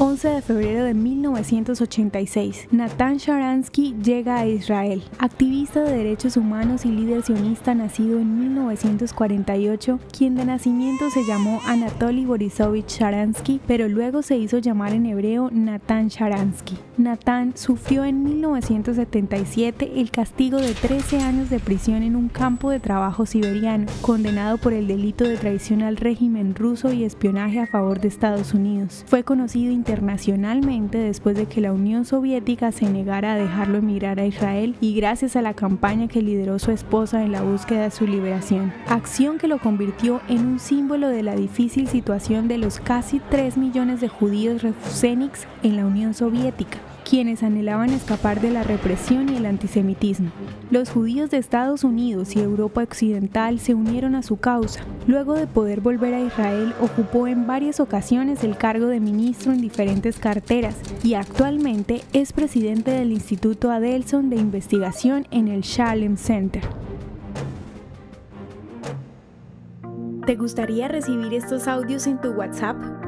11 de febrero de 1986, Natan Sharansky llega a Israel. Activista de derechos humanos y líder sionista nacido en 1948, quien de nacimiento se llamó Anatoly Borisovich Sharansky, pero luego se hizo llamar en hebreo Natan Sharansky. Natan sufrió en 1977 el castigo de 13 años de prisión en un campo de trabajo siberiano, condenado por el delito de traición al régimen ruso y espionaje a favor de Estados Unidos. Fue conocido internacionalmente después de que la Unión Soviética se negara a dejarlo emigrar a Israel y gracias a la campaña que lideró su esposa en la búsqueda de su liberación, acción que lo convirtió en un símbolo de la difícil situación de los casi 3 millones de judíos refusénics en la Unión Soviética quienes anhelaban escapar de la represión y el antisemitismo. Los judíos de Estados Unidos y Europa Occidental se unieron a su causa. Luego de poder volver a Israel, ocupó en varias ocasiones el cargo de ministro en diferentes carteras y actualmente es presidente del Instituto Adelson de Investigación en el Shalem Center. ¿Te gustaría recibir estos audios en tu WhatsApp?